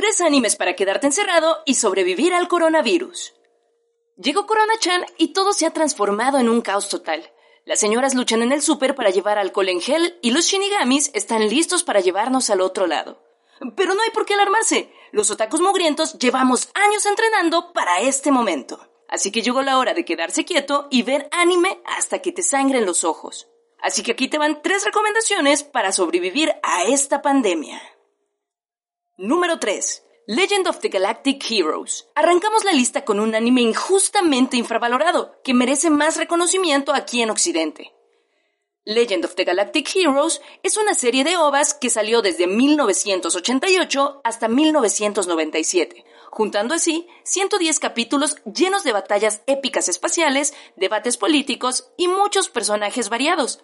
Tres animes para quedarte encerrado y sobrevivir al coronavirus. Llegó Corona-chan y todo se ha transformado en un caos total. Las señoras luchan en el súper para llevar alcohol en gel y los shinigamis están listos para llevarnos al otro lado. Pero no hay por qué alarmarse. Los otakus mugrientos llevamos años entrenando para este momento. Así que llegó la hora de quedarse quieto y ver anime hasta que te sangren los ojos. Así que aquí te van tres recomendaciones para sobrevivir a esta pandemia. Número 3. Legend of the Galactic Heroes. Arrancamos la lista con un anime injustamente infravalorado, que merece más reconocimiento aquí en Occidente. Legend of the Galactic Heroes es una serie de ovas que salió desde 1988 hasta 1997, juntando así 110 capítulos llenos de batallas épicas espaciales, debates políticos y muchos personajes variados.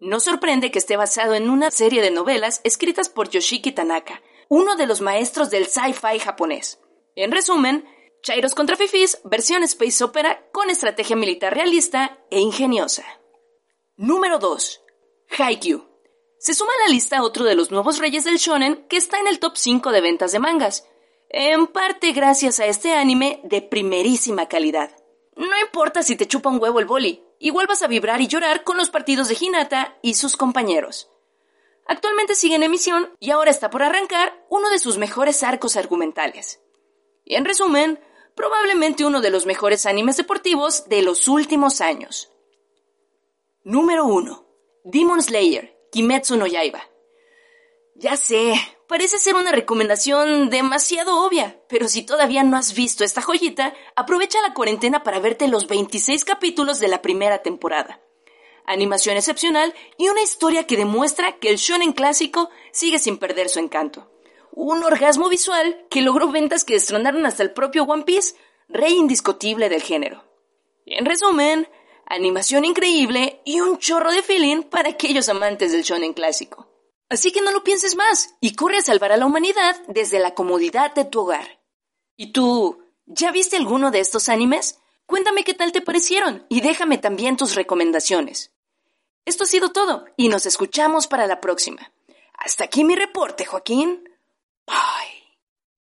No sorprende que esté basado en una serie de novelas escritas por Yoshiki Tanaka, uno de los maestros del sci-fi japonés. En resumen, Chairos contra Fifis, versión space opera con estrategia militar realista e ingeniosa. Número 2. Haikyuu. Se suma a la lista otro de los nuevos reyes del shonen que está en el top 5 de ventas de mangas, en parte gracias a este anime de primerísima calidad. No importa si te chupa un huevo el boli, igual vas a vibrar y llorar con los partidos de Hinata y sus compañeros. Actualmente sigue en emisión y ahora está por arrancar uno de sus mejores arcos argumentales. Y en resumen, probablemente uno de los mejores animes deportivos de los últimos años. Número 1. Demon Slayer, Kimetsu no Yaiba. Ya sé, parece ser una recomendación demasiado obvia, pero si todavía no has visto esta joyita, aprovecha la cuarentena para verte los 26 capítulos de la primera temporada animación excepcional y una historia que demuestra que el shonen clásico sigue sin perder su encanto. Un orgasmo visual que logró ventas que destronaron hasta el propio One Piece, rey indiscutible del género. en resumen, animación increíble y un chorro de feeling para aquellos amantes del shonen clásico. Así que no lo pienses más y corre a salvar a la humanidad desde la comodidad de tu hogar. ¿Y tú, ya viste alguno de estos animes? Cuéntame qué tal te parecieron y déjame también tus recomendaciones. Esto ha sido todo y nos escuchamos para la próxima. Hasta aquí mi reporte, Joaquín. Bye.